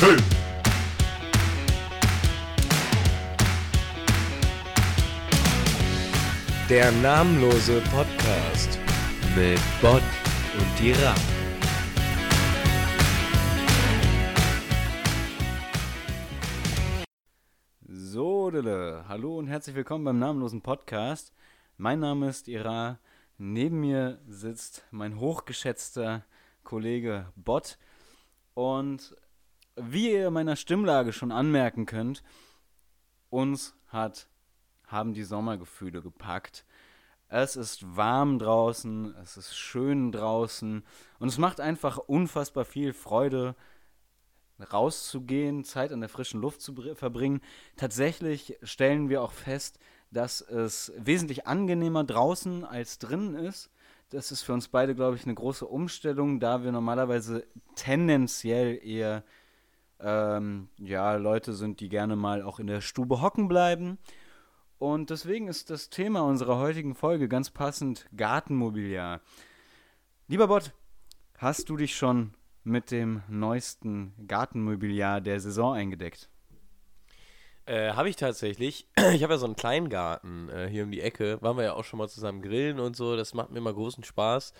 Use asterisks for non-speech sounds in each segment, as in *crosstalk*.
Hey! Der namenlose Podcast mit Bot und Dira. So, Dille. Hallo und herzlich willkommen beim namenlosen Podcast. Mein Name ist Ira. Neben mir sitzt mein hochgeschätzter Kollege Bot. Und wie ihr meiner Stimmlage schon anmerken könnt, uns hat, haben die Sommergefühle gepackt. Es ist warm draußen, es ist schön draußen und es macht einfach unfassbar viel Freude, rauszugehen, Zeit an der frischen Luft zu verbringen. Tatsächlich stellen wir auch fest, dass es wesentlich angenehmer draußen als drinnen ist. Das ist für uns beide, glaube ich, eine große Umstellung, da wir normalerweise tendenziell eher ähm, ja, Leute sind, die gerne mal auch in der Stube hocken bleiben. Und deswegen ist das Thema unserer heutigen Folge ganz passend Gartenmobiliar. Lieber Bot, hast du dich schon mit dem neuesten Gartenmobiliar der Saison eingedeckt? Äh, habe ich tatsächlich. *clears throat* Ich habe ja so einen Kleingarten äh, hier um die Ecke. Waren wir ja auch schon mal zusammen grillen und so. Das macht mir immer großen Spaß.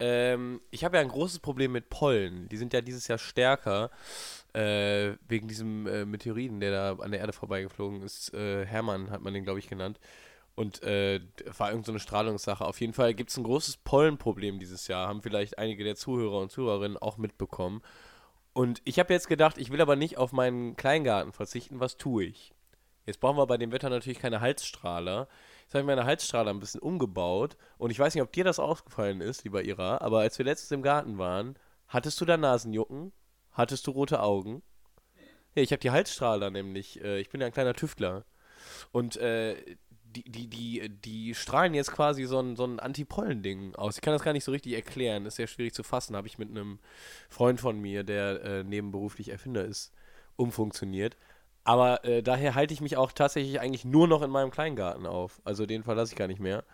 Ähm, ich habe ja ein großes Problem mit Pollen. Die sind ja dieses Jahr stärker. Äh, wegen diesem äh, Meteoriten, der da an der Erde vorbeigeflogen ist. Äh, Hermann hat man den, glaube ich, genannt. Und äh, war irgendeine so Strahlungssache. Auf jeden Fall gibt es ein großes Pollenproblem dieses Jahr. Haben vielleicht einige der Zuhörer und Zuhörerinnen auch mitbekommen. Und ich habe jetzt gedacht, ich will aber nicht auf meinen Kleingarten verzichten. Was tue ich? Jetzt brauchen wir bei dem Wetter natürlich keine Halsstrahler. Jetzt habe ich meine Halsstrahler ein bisschen umgebaut. Und ich weiß nicht, ob dir das aufgefallen ist, lieber Ira, aber als wir letztens im Garten waren, hattest du da Nasenjucken? Hattest du rote Augen? Ja, ich habe die Halsstrahler nämlich. Äh, ich bin ja ein kleiner Tüftler. Und äh, die, die, die, die strahlen jetzt quasi so ein, so ein Anti-Pollen-Ding aus. Ich kann das gar nicht so richtig erklären. Ist sehr schwierig zu fassen. Habe ich mit einem Freund von mir, der äh, nebenberuflich Erfinder ist, umfunktioniert. Aber äh, daher halte ich mich auch tatsächlich eigentlich nur noch in meinem Kleingarten auf. Also den verlasse ich gar nicht mehr.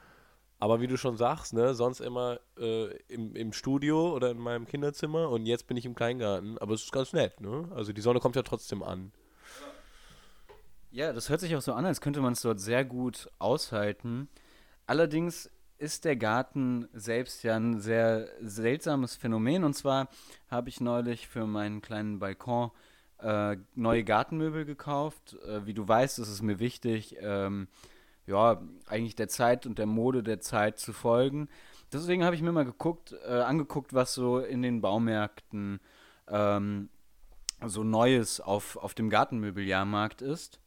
Aber wie du schon sagst, ne, sonst immer äh, im, im Studio oder in meinem Kinderzimmer und jetzt bin ich im Kleingarten. Aber es ist ganz nett, ne? Also die Sonne kommt ja trotzdem an. Ja, das hört sich auch so an, als könnte man es dort sehr gut aushalten. Allerdings ist der Garten selbst ja ein sehr seltsames Phänomen. Und zwar habe ich neulich für meinen kleinen Balkon äh, neue Gartenmöbel gekauft. Äh, wie du weißt, ist es mir wichtig, ähm, ja, eigentlich der Zeit und der Mode der Zeit zu folgen. Deswegen habe ich mir mal geguckt, äh, angeguckt, was so in den Baumärkten ähm, so Neues auf, auf dem Gartenmöbeljahrmarkt ist.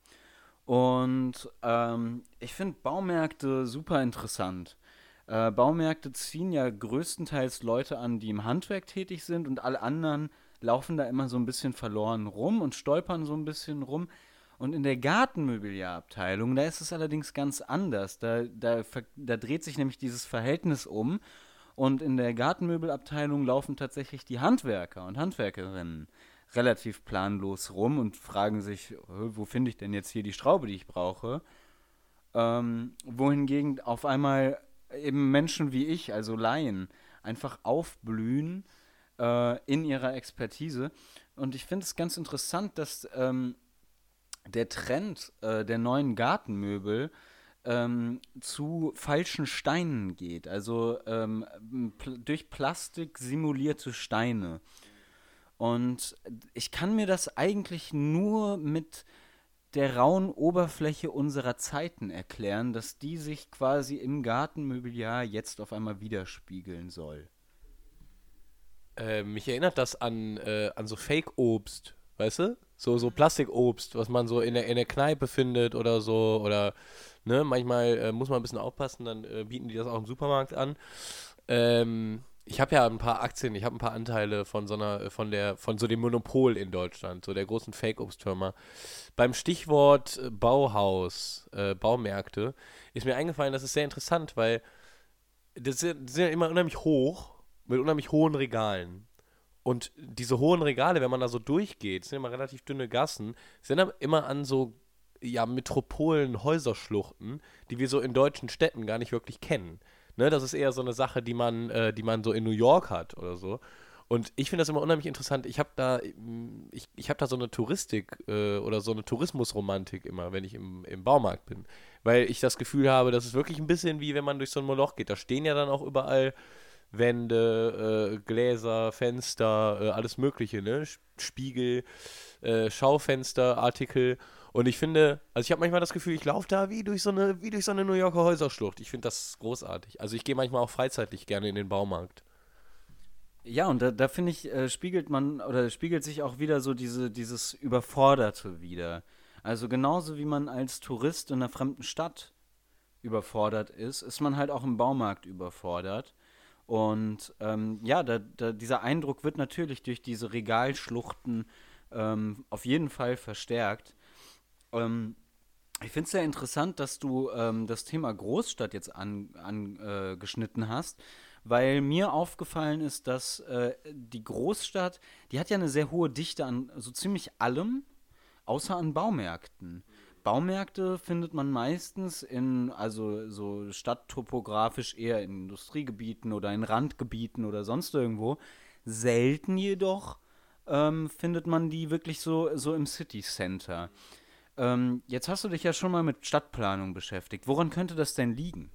Und ähm, ich finde Baumärkte super interessant. Äh, Baumärkte ziehen ja größtenteils Leute an, die im Handwerk tätig sind und alle anderen laufen da immer so ein bisschen verloren rum und stolpern so ein bisschen rum. Und in der Gartenmöbelabteilung, da ist es allerdings ganz anders. Da, da, da dreht sich nämlich dieses Verhältnis um. Und in der Gartenmöbelabteilung laufen tatsächlich die Handwerker und Handwerkerinnen relativ planlos rum und fragen sich, wo finde ich denn jetzt hier die Schraube, die ich brauche? Ähm, wohingegen auf einmal eben Menschen wie ich, also Laien, einfach aufblühen äh, in ihrer Expertise. Und ich finde es ganz interessant, dass ähm, der Trend äh, der neuen Gartenmöbel ähm, zu falschen Steinen geht. Also ähm, pl durch Plastik simulierte Steine. Und ich kann mir das eigentlich nur mit der rauen Oberfläche unserer Zeiten erklären, dass die sich quasi im Gartenmöbeljahr jetzt auf einmal widerspiegeln soll. Äh, mich erinnert das an, äh, an so Fake-Obst, weißt du? So, so Plastikobst, was man so in der, in der Kneipe findet oder so. Oder, ne, manchmal äh, muss man ein bisschen aufpassen, dann äh, bieten die das auch im Supermarkt an. Ähm, ich habe ja ein paar Aktien, ich habe ein paar Anteile von so einer, von der, von so dem Monopol in Deutschland, so der großen Fake-Obstfirma. Beim Stichwort äh, Bauhaus, äh, Baumärkte, ist mir eingefallen, das ist sehr interessant, weil das sind, das sind ja immer unheimlich hoch mit unheimlich hohen Regalen. Und diese hohen Regale, wenn man da so durchgeht, sind immer relativ dünne Gassen, sind aber immer an so ja, Metropolen, Häuserschluchten, die wir so in deutschen Städten gar nicht wirklich kennen. Ne, das ist eher so eine Sache, die man, äh, die man so in New York hat oder so. Und ich finde das immer unheimlich interessant. Ich habe da, ich, ich habe da so eine Touristik äh, oder so eine Tourismusromantik immer, wenn ich im, im Baumarkt bin. Weil ich das Gefühl habe, das ist wirklich ein bisschen wie wenn man durch so ein Moloch geht. Da stehen ja dann auch überall Wände, äh, Gläser, Fenster, äh, alles Mögliche, ne? Spiegel, äh, Schaufenster, Artikel. Und ich finde, also ich habe manchmal das Gefühl, ich laufe da wie durch so eine, wie durch so eine New Yorker Häuserschlucht. Ich finde das großartig. Also ich gehe manchmal auch freizeitlich gerne in den Baumarkt. Ja, und da, da finde ich, äh, spiegelt man oder spiegelt sich auch wieder so diese, dieses Überforderte wieder. Also genauso wie man als Tourist in einer fremden Stadt überfordert ist, ist man halt auch im Baumarkt überfordert. Und ähm, ja, da, da, dieser Eindruck wird natürlich durch diese Regalschluchten ähm, auf jeden Fall verstärkt. Ähm, ich finde es sehr interessant, dass du ähm, das Thema Großstadt jetzt angeschnitten an, äh, hast, weil mir aufgefallen ist, dass äh, die Großstadt, die hat ja eine sehr hohe Dichte an so ziemlich allem, außer an Baumärkten. Baumärkte findet man meistens in, also so stadttopografisch eher in Industriegebieten oder in Randgebieten oder sonst irgendwo. Selten jedoch ähm, findet man die wirklich so, so im City Center. Ähm, jetzt hast du dich ja schon mal mit Stadtplanung beschäftigt. Woran könnte das denn liegen?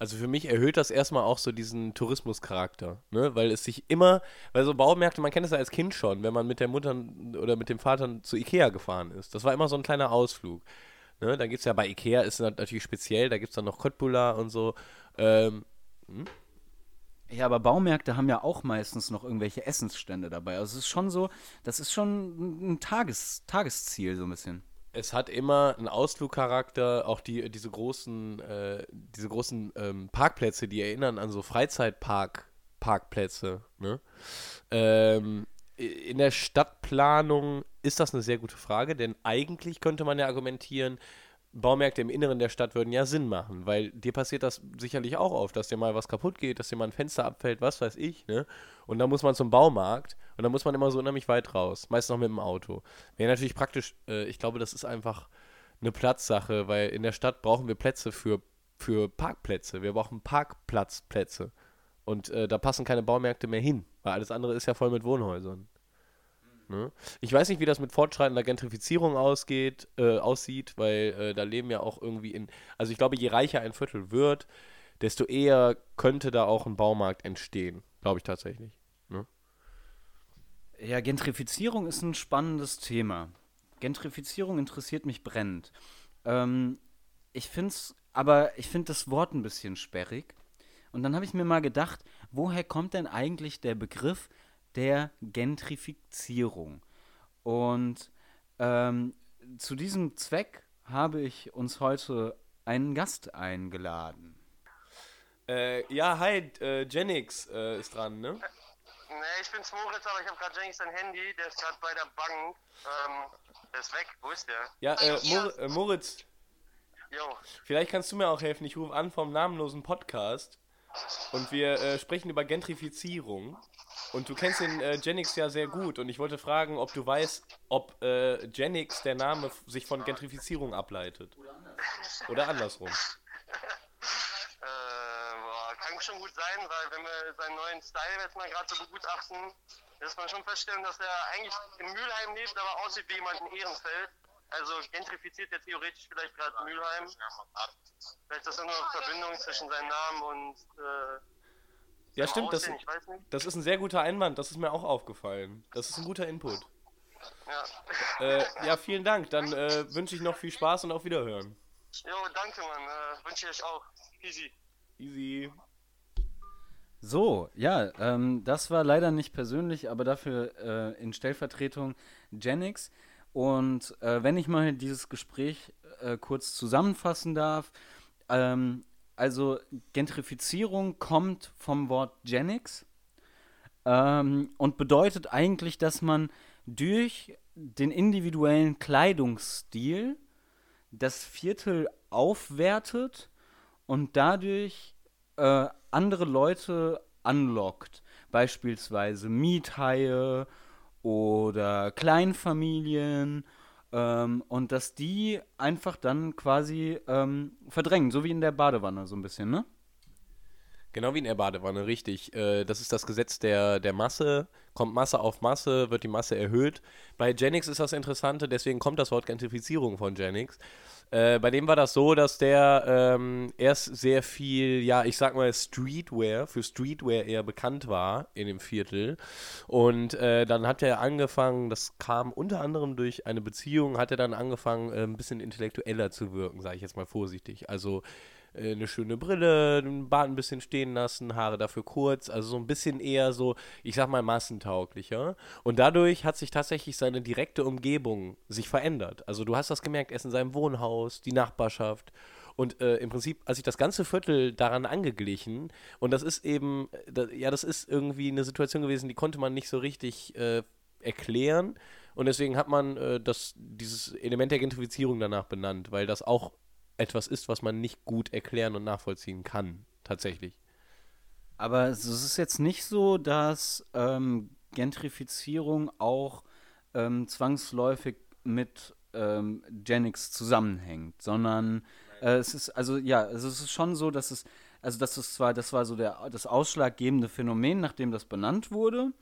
Also für mich erhöht das erstmal auch so diesen Tourismuscharakter, ne? Weil es sich immer, weil so Baumärkte, man kennt es ja als Kind schon, wenn man mit der Mutter oder mit dem Vater zu Ikea gefahren ist. Das war immer so ein kleiner Ausflug. Ne? Dann gibt es ja bei Ikea, ist natürlich speziell, da gibt es dann noch Cottbullar und so. Ähm, hm? Ja, aber Baumärkte haben ja auch meistens noch irgendwelche Essensstände dabei. Also es ist schon so, das ist schon ein Tages, Tagesziel so ein bisschen es hat immer einen Ausflugcharakter, auch die, diese großen, äh, diese großen ähm, Parkplätze, die erinnern an so Freizeitpark-Parkplätze. Ne? Ähm, in der Stadtplanung ist das eine sehr gute Frage, denn eigentlich könnte man ja argumentieren, Baumärkte im Inneren der Stadt würden ja Sinn machen, weil dir passiert das sicherlich auch oft, dass dir mal was kaputt geht, dass dir mal ein Fenster abfällt, was weiß ich, ne? Und dann muss man zum Baumarkt und dann muss man immer so unheimlich weit raus, meist noch mit dem Auto. Wäre natürlich praktisch, äh, ich glaube, das ist einfach eine Platzsache, weil in der Stadt brauchen wir Plätze für, für Parkplätze, wir brauchen Parkplatzplätze. Und äh, da passen keine Baumärkte mehr hin, weil alles andere ist ja voll mit Wohnhäusern. Ne? Ich weiß nicht, wie das mit fortschreitender Gentrifizierung ausgeht, äh, aussieht, weil äh, da leben ja auch irgendwie in. Also ich glaube, je reicher ein Viertel wird, desto eher könnte da auch ein Baumarkt entstehen. Glaube ich tatsächlich. Ne? Ja, Gentrifizierung ist ein spannendes Thema. Gentrifizierung interessiert mich brennend. Ähm, ich finde es, aber ich finde das Wort ein bisschen sperrig. Und dann habe ich mir mal gedacht, woher kommt denn eigentlich der Begriff der Gentrifizierung. Und ähm, zu diesem Zweck habe ich uns heute einen Gast eingeladen. Äh, ja, hi, äh, Genix äh, ist dran, ne? Nee, ich bin's Moritz, aber ich habe gerade Jennings sein Handy, der ist gerade bei der Bank. Ähm, der ist weg, wo ist der? Ja, äh, Mor äh, Moritz. Jo. Vielleicht kannst du mir auch helfen. Ich rufe an vom namenlosen Podcast und wir äh, sprechen über Gentrifizierung. Und du kennst den äh, Genix ja sehr gut und ich wollte fragen, ob du weißt, ob äh, Genix, der Name, sich von Gentrifizierung ableitet. Oder andersrum. äh, boah, kann schon gut sein, weil wenn wir seinen neuen Style jetzt mal gerade so begutachten, ist man schon feststellen, dass er eigentlich in Mülheim lebt, aber aussieht wie jemand in Ehrenfeld. Also gentrifiziert er theoretisch vielleicht gerade Mülheim. Vielleicht ist das nur eine Verbindung zwischen seinem Namen und äh, ja, stimmt. Das, das ist ein sehr guter Einwand. Das ist mir auch aufgefallen. Das ist ein guter Input. Ja, äh, *laughs* ja vielen Dank. Dann äh, wünsche ich noch viel Spaß und auf Wiederhören. Jo, danke, Mann. Äh, wünsche ich euch auch. Easy. Easy. So, ja, ähm, das war leider nicht persönlich, aber dafür äh, in Stellvertretung Genix. Und äh, wenn ich mal dieses Gespräch äh, kurz zusammenfassen darf, ähm, also Gentrifizierung kommt vom Wort Genix ähm, und bedeutet eigentlich, dass man durch den individuellen Kleidungsstil das Viertel aufwertet und dadurch äh, andere Leute anlockt. Beispielsweise Miethaie oder Kleinfamilien ähm, und dass die einfach dann quasi ähm, verdrängen, so wie in der Badewanne so ein bisschen, ne? Genau wie in der Badewanne, richtig. Äh, das ist das Gesetz der, der Masse. Kommt Masse auf Masse, wird die Masse erhöht. Bei Genix ist das Interessante, deswegen kommt das Wort Gentrifizierung von Genix. Äh, bei dem war das so, dass der ähm, erst sehr viel, ja, ich sag mal, Streetwear, für Streetwear eher bekannt war in dem Viertel. Und äh, dann hat er angefangen, das kam unter anderem durch eine Beziehung, hat er dann angefangen, äh, ein bisschen intellektueller zu wirken, sage ich jetzt mal vorsichtig. Also äh, eine schöne Brille, den Bart ein bisschen stehen lassen, Haare dafür kurz, also so ein bisschen eher so, ich sag mal, massentauglicher. Und dadurch hat sich tatsächlich seine direkte Umgebung sich verändert. Also du hast das gemerkt, er ist in seinem Wohnhaus, die Nachbarschaft. Und äh, im Prinzip hat sich das ganze Viertel daran angeglichen. Und das ist eben, äh, da, ja, das ist irgendwie eine Situation gewesen, die konnte man nicht so richtig äh, erklären. Und deswegen hat man äh, das, dieses Element der Gentrifizierung danach benannt, weil das auch etwas ist, was man nicht gut erklären und nachvollziehen kann, tatsächlich. Aber es ist jetzt nicht so, dass ähm, Gentrifizierung auch ähm, zwangsläufig mit ähm, Genix zusammenhängt, sondern äh, es ist, also ja, also es ist schon so, dass es, also das ist zwar, das war so der, das ausschlaggebende Phänomen, nachdem das benannt wurde,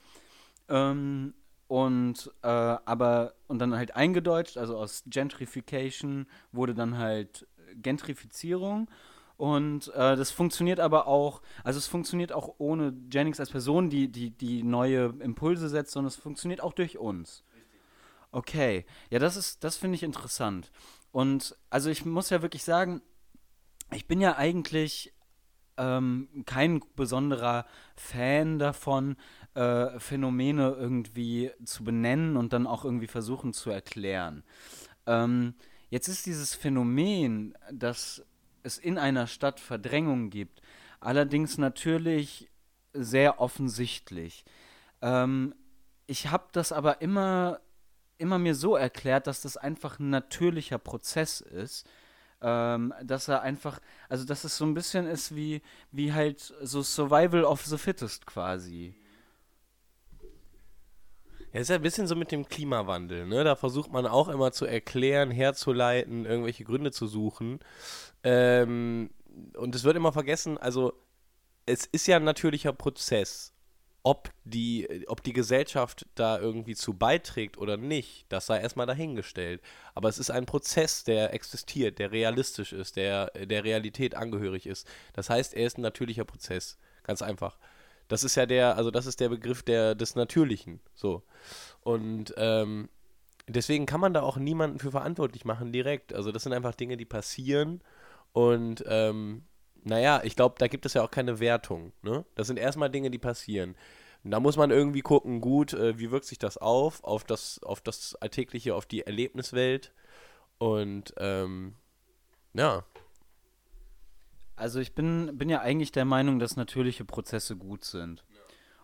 ähm, und äh, aber und dann halt eingedeutscht, also aus Gentrification wurde dann halt Gentrifizierung. Und äh, das funktioniert aber auch, also es funktioniert auch ohne Jennings als Person, die, die, die neue Impulse setzt, sondern es funktioniert auch durch uns. Okay, ja, das ist, das finde ich interessant. Und also ich muss ja wirklich sagen, ich bin ja eigentlich ähm, kein besonderer Fan davon, äh, Phänomene irgendwie zu benennen und dann auch irgendwie versuchen zu erklären. Ähm, Jetzt ist dieses Phänomen, dass es in einer Stadt Verdrängung gibt, allerdings natürlich sehr offensichtlich. Ähm, ich habe das aber immer, immer mir so erklärt, dass das einfach ein natürlicher Prozess ist. Ähm, dass er einfach, also dass es so ein bisschen ist wie, wie halt so Survival of the Fittest quasi. Ja, ist ja ein bisschen so mit dem Klimawandel, ne? Da versucht man auch immer zu erklären, herzuleiten, irgendwelche Gründe zu suchen. Ähm, und es wird immer vergessen, also es ist ja ein natürlicher Prozess. Ob die, ob die Gesellschaft da irgendwie zu beiträgt oder nicht, das sei erstmal dahingestellt. Aber es ist ein Prozess, der existiert, der realistisch ist, der der Realität angehörig ist. Das heißt, er ist ein natürlicher Prozess. Ganz einfach. Das ist ja der, also das ist der Begriff der, des Natürlichen. So. Und ähm, deswegen kann man da auch niemanden für verantwortlich machen direkt. Also das sind einfach Dinge, die passieren. Und ähm, naja, ich glaube, da gibt es ja auch keine Wertung. Ne? Das sind erstmal Dinge, die passieren. Und da muss man irgendwie gucken, gut, äh, wie wirkt sich das auf, auf das, auf das Alltägliche, auf die Erlebniswelt. Und ähm, ja, also ich bin, bin ja eigentlich der Meinung, dass natürliche Prozesse gut sind.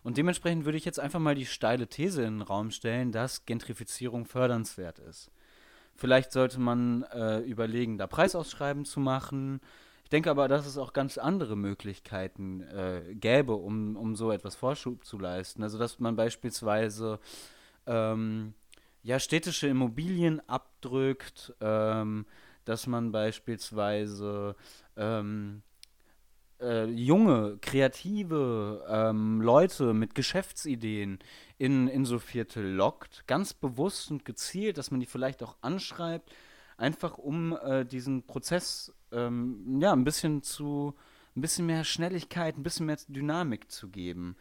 Und dementsprechend würde ich jetzt einfach mal die steile These in den Raum stellen, dass Gentrifizierung fördernswert ist. Vielleicht sollte man äh, überlegen, da Preisausschreiben zu machen. Ich denke aber, dass es auch ganz andere Möglichkeiten äh, gäbe, um, um so etwas Vorschub zu leisten. Also dass man beispielsweise ähm, ja, städtische Immobilien abdrückt, ähm, dass man beispielsweise ähm, äh, junge, kreative ähm, Leute mit Geschäftsideen in, in so Viertel lockt, ganz bewusst und gezielt, dass man die vielleicht auch anschreibt, einfach um äh, diesen Prozess ähm, ja ein bisschen zu ein bisschen mehr Schnelligkeit, ein bisschen mehr Dynamik zu geben.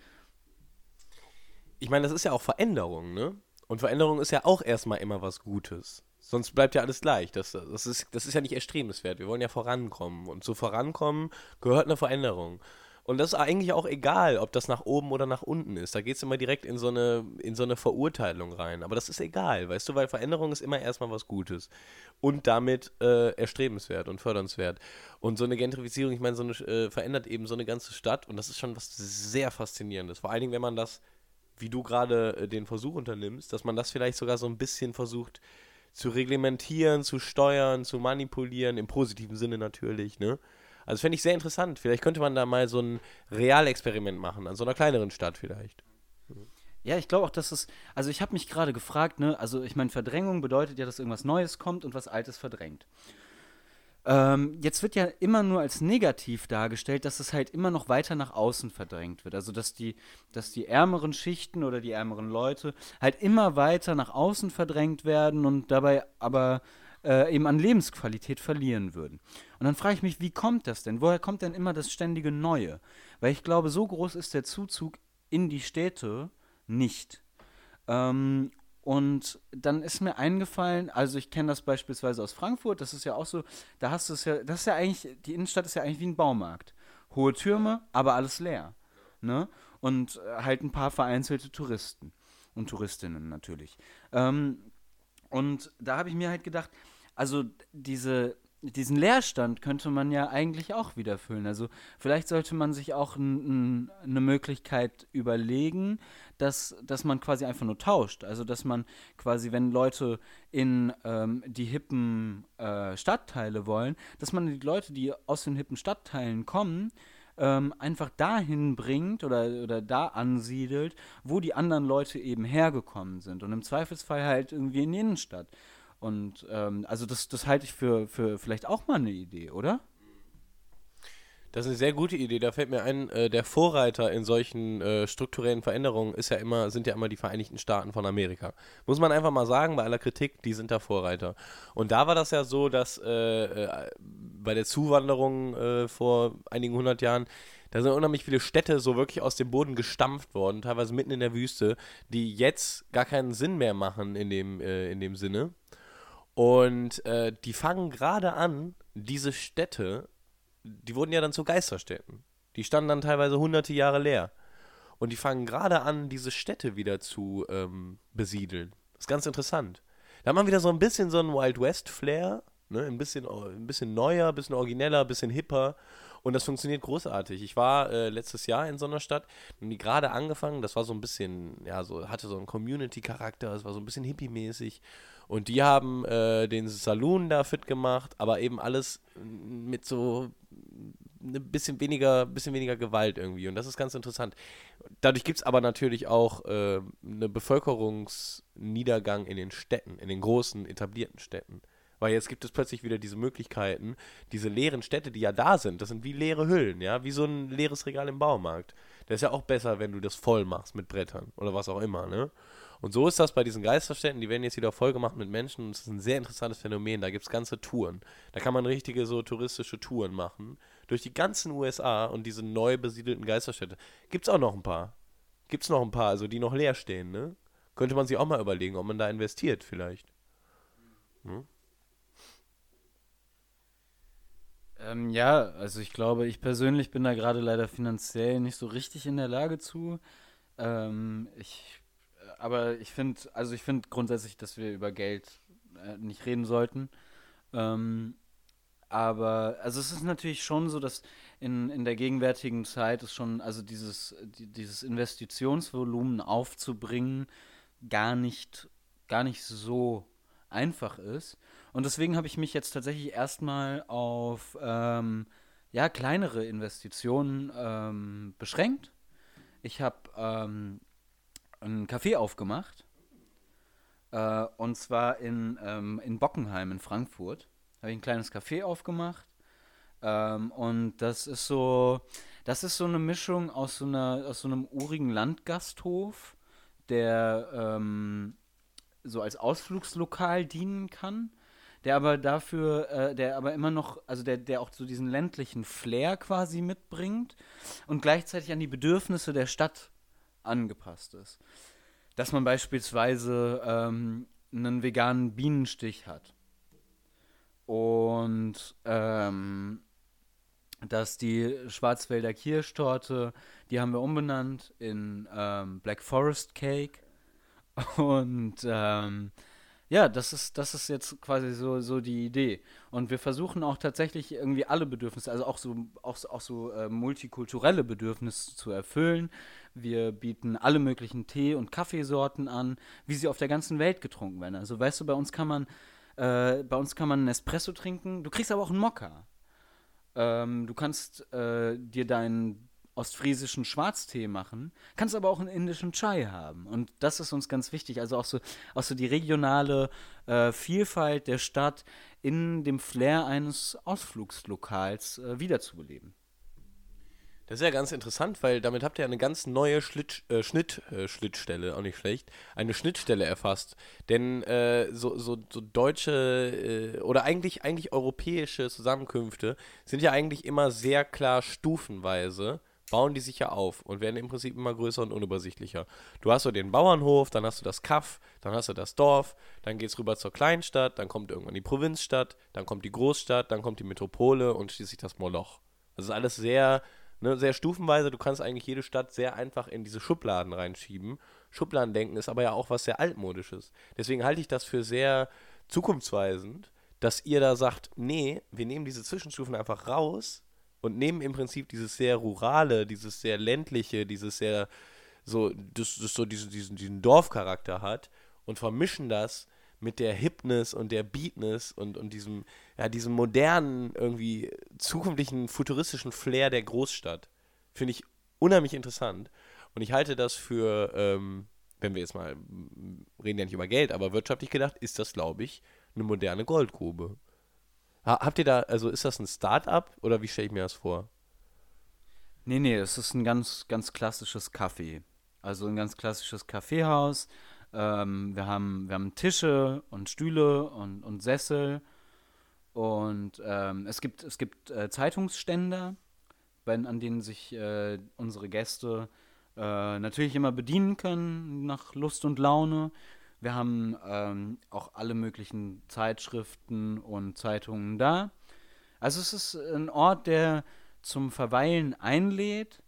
Ich meine, das ist ja auch Veränderung, ne? Und Veränderung ist ja auch erstmal immer was Gutes. Sonst bleibt ja alles gleich. Das, das, ist, das ist ja nicht erstrebenswert. Wir wollen ja vorankommen. Und zu vorankommen gehört eine Veränderung. Und das ist eigentlich auch egal, ob das nach oben oder nach unten ist. Da geht es immer direkt in so, eine, in so eine Verurteilung rein. Aber das ist egal, weißt du, weil Veränderung ist immer erstmal was Gutes. Und damit äh, erstrebenswert und fördernswert. Und so eine Gentrifizierung, ich meine, so eine, äh, verändert eben so eine ganze Stadt. Und das ist schon was sehr Faszinierendes. Vor allen Dingen, wenn man das, wie du gerade äh, den Versuch unternimmst, dass man das vielleicht sogar so ein bisschen versucht, zu reglementieren, zu steuern, zu manipulieren, im positiven Sinne natürlich, ne? Also fände ich sehr interessant. Vielleicht könnte man da mal so ein Realexperiment machen, an so einer kleineren Stadt vielleicht. Ja, ich glaube auch, dass es, also ich habe mich gerade gefragt, ne, also ich meine, Verdrängung bedeutet ja, dass irgendwas Neues kommt und was Altes verdrängt. Ähm, jetzt wird ja immer nur als negativ dargestellt, dass es halt immer noch weiter nach außen verdrängt wird. Also dass die, dass die ärmeren Schichten oder die ärmeren Leute halt immer weiter nach außen verdrängt werden und dabei aber äh, eben an Lebensqualität verlieren würden. Und dann frage ich mich, wie kommt das denn? Woher kommt denn immer das ständige Neue? Weil ich glaube, so groß ist der Zuzug in die Städte nicht. Ähm, und dann ist mir eingefallen, also ich kenne das beispielsweise aus Frankfurt, das ist ja auch so, da hast du es ja, das ist ja eigentlich, die Innenstadt ist ja eigentlich wie ein Baumarkt. Hohe Türme, aber alles leer. Ne? Und äh, halt ein paar vereinzelte Touristen und Touristinnen natürlich. Ähm, und da habe ich mir halt gedacht, also diese diesen Leerstand könnte man ja eigentlich auch wieder füllen. Also vielleicht sollte man sich auch eine Möglichkeit überlegen, dass, dass man quasi einfach nur tauscht. Also dass man quasi, wenn Leute in ähm, die hippen äh, Stadtteile wollen, dass man die Leute, die aus den hippen Stadtteilen kommen, ähm, einfach dahin bringt oder, oder da ansiedelt, wo die anderen Leute eben hergekommen sind. Und im Zweifelsfall halt irgendwie in die Innenstadt. Und ähm, also das, das halte ich für, für vielleicht auch mal eine Idee, oder? Das ist eine sehr gute Idee. Da fällt mir ein, äh, der Vorreiter in solchen äh, strukturellen Veränderungen ist ja immer, sind ja immer die Vereinigten Staaten von Amerika. Muss man einfach mal sagen, bei aller Kritik, die sind da Vorreiter. Und da war das ja so, dass äh, äh bei der Zuwanderung äh, vor einigen hundert Jahren da sind unheimlich viele Städte so wirklich aus dem Boden gestampft worden, teilweise mitten in der Wüste, die jetzt gar keinen Sinn mehr machen in dem, äh, in dem Sinne. Und äh, die fangen gerade an, diese Städte, die wurden ja dann zu Geisterstädten. Die standen dann teilweise hunderte Jahre leer. Und die fangen gerade an, diese Städte wieder zu ähm, besiedeln. Das ist ganz interessant. Da hat man wieder so ein bisschen so einen Wild West-Flair. Ne? Ein, bisschen, ein bisschen neuer, ein bisschen origineller, ein bisschen hipper. Und das funktioniert großartig. Ich war äh, letztes Jahr in so einer Stadt und die gerade angefangen, das war so ein bisschen, ja, so, hatte so einen Community-Charakter, es war so ein bisschen hippie-mäßig. Und die haben äh, den Saloon da fit gemacht, aber eben alles mit so ein bisschen weniger, bisschen weniger Gewalt irgendwie. Und das ist ganz interessant. Dadurch gibt es aber natürlich auch äh, einen Bevölkerungsniedergang in den Städten, in den großen etablierten Städten. Weil jetzt gibt es plötzlich wieder diese Möglichkeiten, diese leeren Städte, die ja da sind, das sind wie leere Hüllen, ja, wie so ein leeres Regal im Baumarkt. Das ist ja auch besser, wenn du das voll machst mit Brettern oder was auch immer, ne? Und so ist das bei diesen Geisterstädten, die werden jetzt wieder voll gemacht mit Menschen und es ist ein sehr interessantes Phänomen. Da gibt es ganze Touren. Da kann man richtige so touristische Touren machen. Durch die ganzen USA und diese neu besiedelten Geisterstädte. Gibt es auch noch ein paar. Gibt es noch ein paar, also die noch leer stehen, ne? Könnte man sich auch mal überlegen, ob man da investiert vielleicht. Hm? Ähm, ja, also ich glaube, ich persönlich bin da gerade leider finanziell nicht so richtig in der Lage zu. Ähm, ich aber ich finde, also ich finde grundsätzlich, dass wir über Geld äh, nicht reden sollten. Ähm, aber, also es ist natürlich schon so, dass in, in der gegenwärtigen Zeit ist schon, also dieses, die, dieses Investitionsvolumen aufzubringen, gar nicht, gar nicht so einfach ist. Und deswegen habe ich mich jetzt tatsächlich erstmal auf ähm, ja, kleinere Investitionen ähm, beschränkt. Ich habe ähm, ein Café aufgemacht. Äh, und zwar in, ähm, in Bockenheim in Frankfurt. Habe ich ein kleines Café aufgemacht. Ähm, und das ist so, das ist so eine Mischung aus so, einer, aus so einem urigen Landgasthof, der ähm, so als Ausflugslokal dienen kann, der aber dafür, äh, der aber immer noch, also der, der auch so diesen ländlichen Flair quasi mitbringt und gleichzeitig an die Bedürfnisse der Stadt angepasst ist. Dass man beispielsweise ähm, einen veganen Bienenstich hat. Und ähm, dass die Schwarzwälder Kirschtorte, die haben wir umbenannt in ähm, Black Forest Cake. Und ähm, ja, das ist, das ist jetzt quasi so, so die Idee. Und wir versuchen auch tatsächlich irgendwie alle Bedürfnisse, also auch so, auch, auch so äh, multikulturelle Bedürfnisse zu erfüllen. Wir bieten alle möglichen Tee- und Kaffeesorten an, wie sie auf der ganzen Welt getrunken werden. Also weißt du, bei uns kann man, äh, bei uns kann man einen Espresso trinken, du kriegst aber auch einen Mokka. Ähm, du kannst äh, dir deinen ostfriesischen Schwarztee machen, kannst aber auch einen indischen Chai haben. Und das ist uns ganz wichtig. Also auch so, auch so die regionale äh, Vielfalt der Stadt in dem Flair eines Ausflugslokals äh, wiederzubeleben. Das ist ja ganz interessant, weil damit habt ihr eine ganz neue Schlitt, äh, Schnitt, äh, Schnittstelle, auch nicht schlecht, eine Schnittstelle erfasst. Denn äh, so, so, so deutsche äh, oder eigentlich, eigentlich europäische Zusammenkünfte sind ja eigentlich immer sehr klar stufenweise, bauen die sich ja auf und werden im Prinzip immer größer und unübersichtlicher. Du hast so den Bauernhof, dann hast du das Kaff, dann hast du das Dorf, dann geht es rüber zur Kleinstadt, dann kommt irgendwann die Provinzstadt, dann kommt die Großstadt, dann kommt die Metropole und schließlich das Moloch. Das ist alles sehr ne, sehr stufenweise. Du kannst eigentlich jede Stadt sehr einfach in diese Schubladen reinschieben. Schubladendenken ist aber ja auch was sehr altmodisches. Deswegen halte ich das für sehr zukunftsweisend, dass ihr da sagt, nee, wir nehmen diese Zwischenstufen einfach raus und nehmen im Prinzip dieses sehr rurale, dieses sehr ländliche, dieses sehr so, das, das so diesen, diesen, diesen Dorfcharakter hat und vermischen das mit der Hipness und der Beatness und, und diesem, ja, diesem modernen, irgendwie zukünftigen, futuristischen Flair der Großstadt. Finde ich unheimlich interessant. Und ich halte das für, ähm, wenn wir jetzt mal, reden ja nicht über Geld, aber wirtschaftlich gedacht, ist das, glaube ich, eine moderne Goldgrube. Ha habt ihr da, also ist das ein Start-up oder wie stelle ich mir das vor? Nee, nee, es ist ein ganz, ganz klassisches Kaffee. Also ein ganz klassisches Kaffeehaus ähm, wir, haben, wir haben Tische und Stühle und, und Sessel. Und ähm, es gibt, es gibt äh, Zeitungsständer, wenn, an denen sich äh, unsere Gäste äh, natürlich immer bedienen können nach Lust und Laune. Wir haben ähm, auch alle möglichen Zeitschriften und Zeitungen da. Also es ist ein Ort, der zum Verweilen einlädt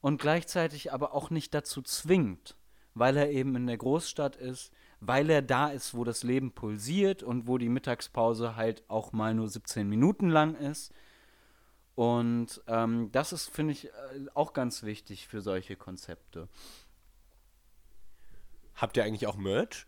und gleichzeitig aber auch nicht dazu zwingt weil er eben in der Großstadt ist, weil er da ist, wo das Leben pulsiert und wo die Mittagspause halt auch mal nur 17 Minuten lang ist. Und ähm, das ist, finde ich, äh, auch ganz wichtig für solche Konzepte. Habt ihr eigentlich auch Merch?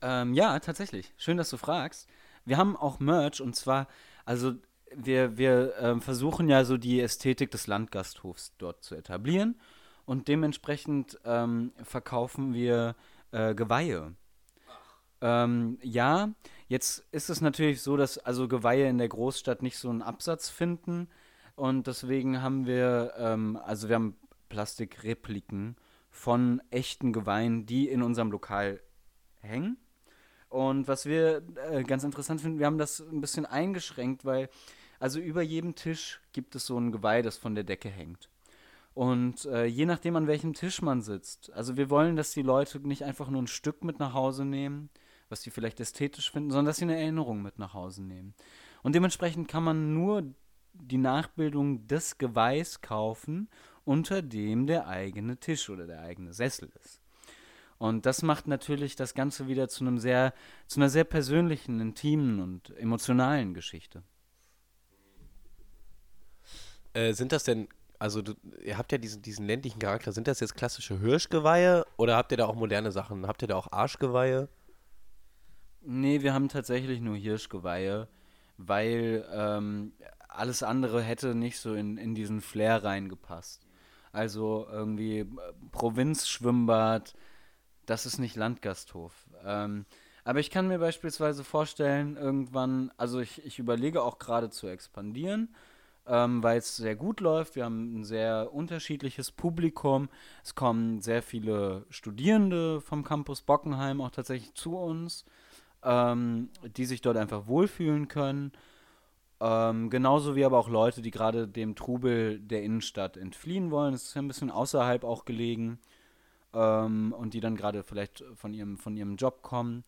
Ähm, ja, tatsächlich. Schön, dass du fragst. Wir haben auch Merch und zwar, also wir, wir äh, versuchen ja so die Ästhetik des Landgasthofs dort zu etablieren und dementsprechend ähm, verkaufen wir äh, Geweihe. Ähm, ja, jetzt ist es natürlich so, dass also Geweihe in der Großstadt nicht so einen Absatz finden und deswegen haben wir, ähm, also wir haben Plastikrepliken von echten Geweihen, die in unserem Lokal hängen. Und was wir äh, ganz interessant finden, wir haben das ein bisschen eingeschränkt, weil also über jedem Tisch gibt es so ein Geweih, das von der Decke hängt. Und äh, je nachdem, an welchem Tisch man sitzt. Also wir wollen, dass die Leute nicht einfach nur ein Stück mit nach Hause nehmen, was sie vielleicht ästhetisch finden, sondern dass sie eine Erinnerung mit nach Hause nehmen. Und dementsprechend kann man nur die Nachbildung des Geweihs kaufen, unter dem der eigene Tisch oder der eigene Sessel ist. Und das macht natürlich das Ganze wieder zu einem sehr, zu einer sehr persönlichen, intimen und emotionalen Geschichte. Äh, sind das denn also du, ihr habt ja diesen, diesen ländlichen Charakter. Sind das jetzt klassische Hirschgeweihe oder habt ihr da auch moderne Sachen? Habt ihr da auch Arschgeweihe? Nee, wir haben tatsächlich nur Hirschgeweihe, weil ähm, alles andere hätte nicht so in, in diesen Flair reingepasst. Also irgendwie äh, Provinzschwimmbad, das ist nicht Landgasthof. Ähm, aber ich kann mir beispielsweise vorstellen, irgendwann, also ich, ich überlege auch gerade zu expandieren ähm, weil es sehr gut läuft. Wir haben ein sehr unterschiedliches Publikum. Es kommen sehr viele Studierende vom Campus Bockenheim auch tatsächlich zu uns, ähm, die sich dort einfach wohlfühlen können. Ähm, genauso wie aber auch Leute, die gerade dem Trubel der Innenstadt entfliehen wollen. Es ist ja ein bisschen außerhalb auch gelegen ähm, und die dann gerade vielleicht von ihrem, von ihrem Job kommen.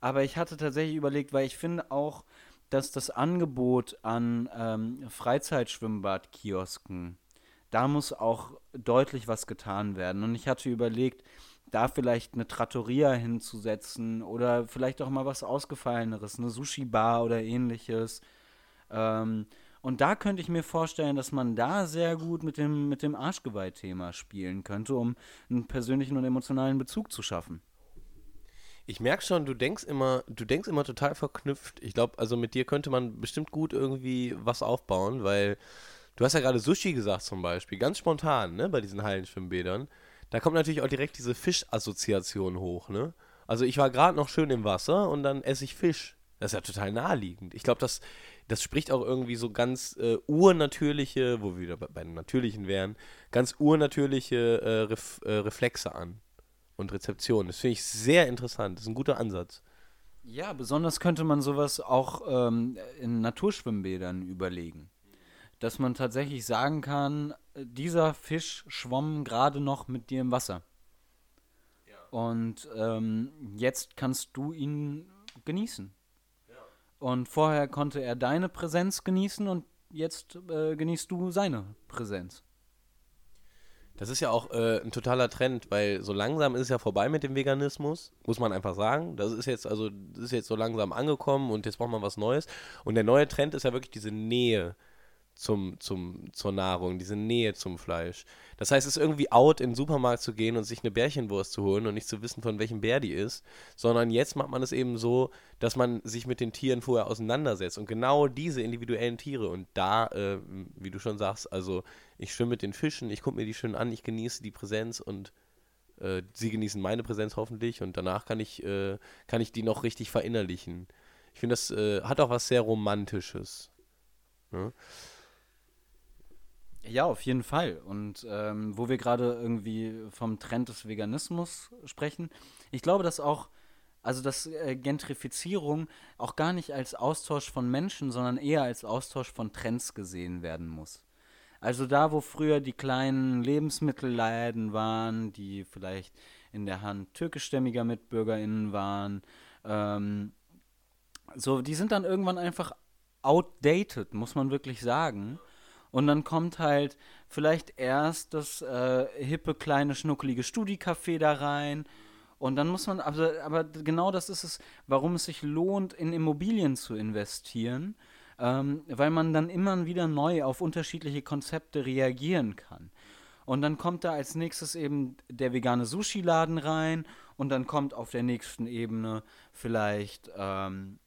Aber ich hatte tatsächlich überlegt, weil ich finde auch, dass das Angebot an ähm, Freizeitschwimmbadkiosken, da muss auch deutlich was getan werden. Und ich hatte überlegt, da vielleicht eine Trattoria hinzusetzen oder vielleicht auch mal was Ausgefalleneres, eine Sushi-Bar oder ähnliches. Ähm, und da könnte ich mir vorstellen, dass man da sehr gut mit dem, mit dem Arschgeweih-Thema spielen könnte, um einen persönlichen und emotionalen Bezug zu schaffen. Ich merke schon, du denkst immer, du denkst immer total verknüpft. Ich glaube, also mit dir könnte man bestimmt gut irgendwie was aufbauen, weil Du hast ja gerade Sushi gesagt zum Beispiel, ganz spontan, ne, bei diesen Hallenschwimmbädern. Da kommt natürlich auch direkt diese Fischassoziation hoch, ne? Also ich war gerade noch schön im Wasser und dann esse ich Fisch. Das ist ja total naheliegend. Ich glaube, das, das spricht auch irgendwie so ganz äh, urnatürliche, wo wir wieder bei, bei den Natürlichen wären, ganz urnatürliche äh, Ref, äh, Reflexe an und Rezeption. Das finde ich sehr interessant. Das ist ein guter Ansatz. Ja, besonders könnte man sowas auch ähm, in Naturschwimmbädern überlegen. Dass man tatsächlich sagen kann, äh, dieser Fisch schwamm gerade noch mit dir im Wasser. Und ähm, jetzt kannst du ihn genießen. Und vorher konnte er deine Präsenz genießen und jetzt äh, genießt du seine Präsenz. Das ist ja auch äh, ein totaler Trend, weil so langsam ist es ja vorbei mit dem Veganismus, muss man einfach sagen. Das ist jetzt also das ist jetzt so langsam angekommen und jetzt braucht man was Neues. Und der neue Trend ist ja wirklich diese Nähe zum, zum, zur Nahrung, diese Nähe zum Fleisch. Das heißt, es ist irgendwie out, in den Supermarkt zu gehen und sich eine Bärchenwurst zu holen und nicht zu wissen, von welchem Bär die ist, sondern jetzt macht man es eben so, dass man sich mit den Tieren vorher auseinandersetzt und genau diese individuellen Tiere und da, äh, wie du schon sagst, also ich schwimme mit den Fischen, ich gucke mir die schön an, ich genieße die Präsenz und äh, sie genießen meine Präsenz hoffentlich und danach kann ich, äh, kann ich die noch richtig verinnerlichen. Ich finde, das äh, hat auch was sehr Romantisches. Ne? Ja, auf jeden Fall. Und ähm, wo wir gerade irgendwie vom Trend des Veganismus sprechen, ich glaube, dass auch, also dass äh, Gentrifizierung auch gar nicht als Austausch von Menschen, sondern eher als Austausch von Trends gesehen werden muss. Also da, wo früher die kleinen Lebensmittelläden waren, die vielleicht in der Hand türkischstämmiger MitbürgerInnen waren, ähm, so, die sind dann irgendwann einfach outdated, muss man wirklich sagen. Und dann kommt halt vielleicht erst das äh, hippe, kleine, schnuckelige Studi-Café da rein. Und dann muss man, aber, aber genau das ist es, warum es sich lohnt, in Immobilien zu investieren, ähm, weil man dann immer wieder neu auf unterschiedliche Konzepte reagieren kann. Und dann kommt da als nächstes eben der vegane Sushi-Laden rein und dann kommt auf der nächsten Ebene vielleicht, ähm,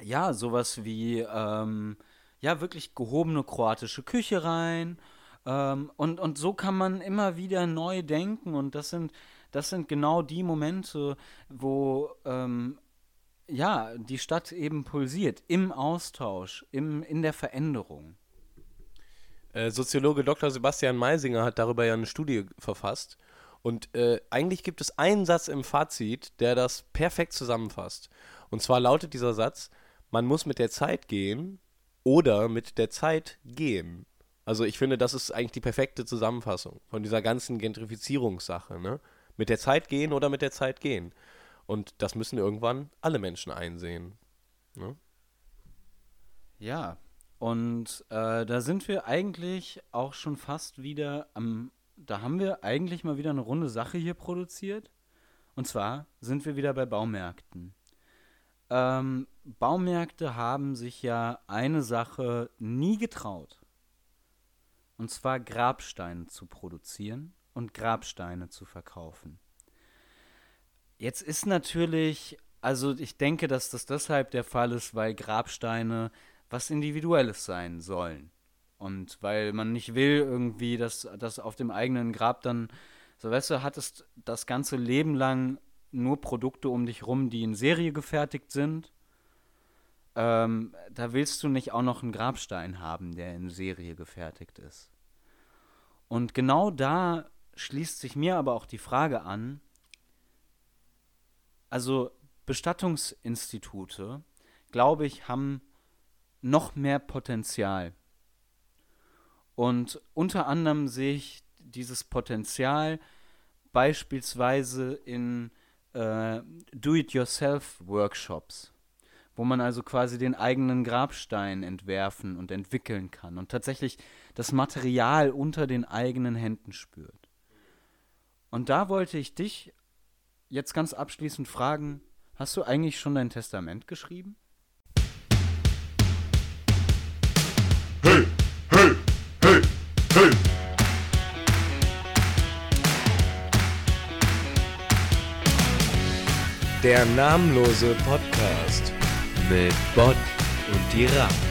ja, sowas wie, ähm, ja, wirklich gehobene kroatische Küche rein. Ähm, und, und so kann man immer wieder neu denken. Und das sind, das sind genau die Momente, wo ähm, ja, die Stadt eben pulsiert, im Austausch, im, in der Veränderung. Äh, Soziologe Dr. Sebastian Meisinger hat darüber ja eine Studie verfasst. Und äh, eigentlich gibt es einen Satz im Fazit, der das perfekt zusammenfasst. Und zwar lautet dieser Satz, man muss mit der Zeit gehen, oder mit der Zeit gehen. Also ich finde, das ist eigentlich die perfekte Zusammenfassung von dieser ganzen Gentrifizierungssache. Ne? Mit der Zeit gehen oder mit der Zeit gehen. Und das müssen irgendwann alle Menschen einsehen. Ne? Ja, und äh, da sind wir eigentlich auch schon fast wieder am. Da haben wir eigentlich mal wieder eine runde Sache hier produziert. Und zwar sind wir wieder bei Baumärkten. Ähm, Baumärkte haben sich ja eine Sache nie getraut. Und zwar Grabsteine zu produzieren und Grabsteine zu verkaufen. Jetzt ist natürlich, also ich denke, dass das deshalb der Fall ist, weil Grabsteine was Individuelles sein sollen. Und weil man nicht will irgendwie, dass das auf dem eigenen Grab dann, so weißt du, hattest das ganze Leben lang nur Produkte um dich rum, die in Serie gefertigt sind. Ähm, da willst du nicht auch noch einen Grabstein haben, der in Serie gefertigt ist. Und genau da schließt sich mir aber auch die Frage an, also Bestattungsinstitute, glaube ich, haben noch mehr Potenzial. Und unter anderem sehe ich dieses Potenzial beispielsweise in äh, Do-it-yourself-Workshops, wo man also quasi den eigenen Grabstein entwerfen und entwickeln kann und tatsächlich das Material unter den eigenen Händen spürt. Und da wollte ich dich jetzt ganz abschließend fragen, hast du eigentlich schon dein Testament geschrieben? Hey, hey, hey, hey. Der namenlose Podcast mit Bot und die Rapp.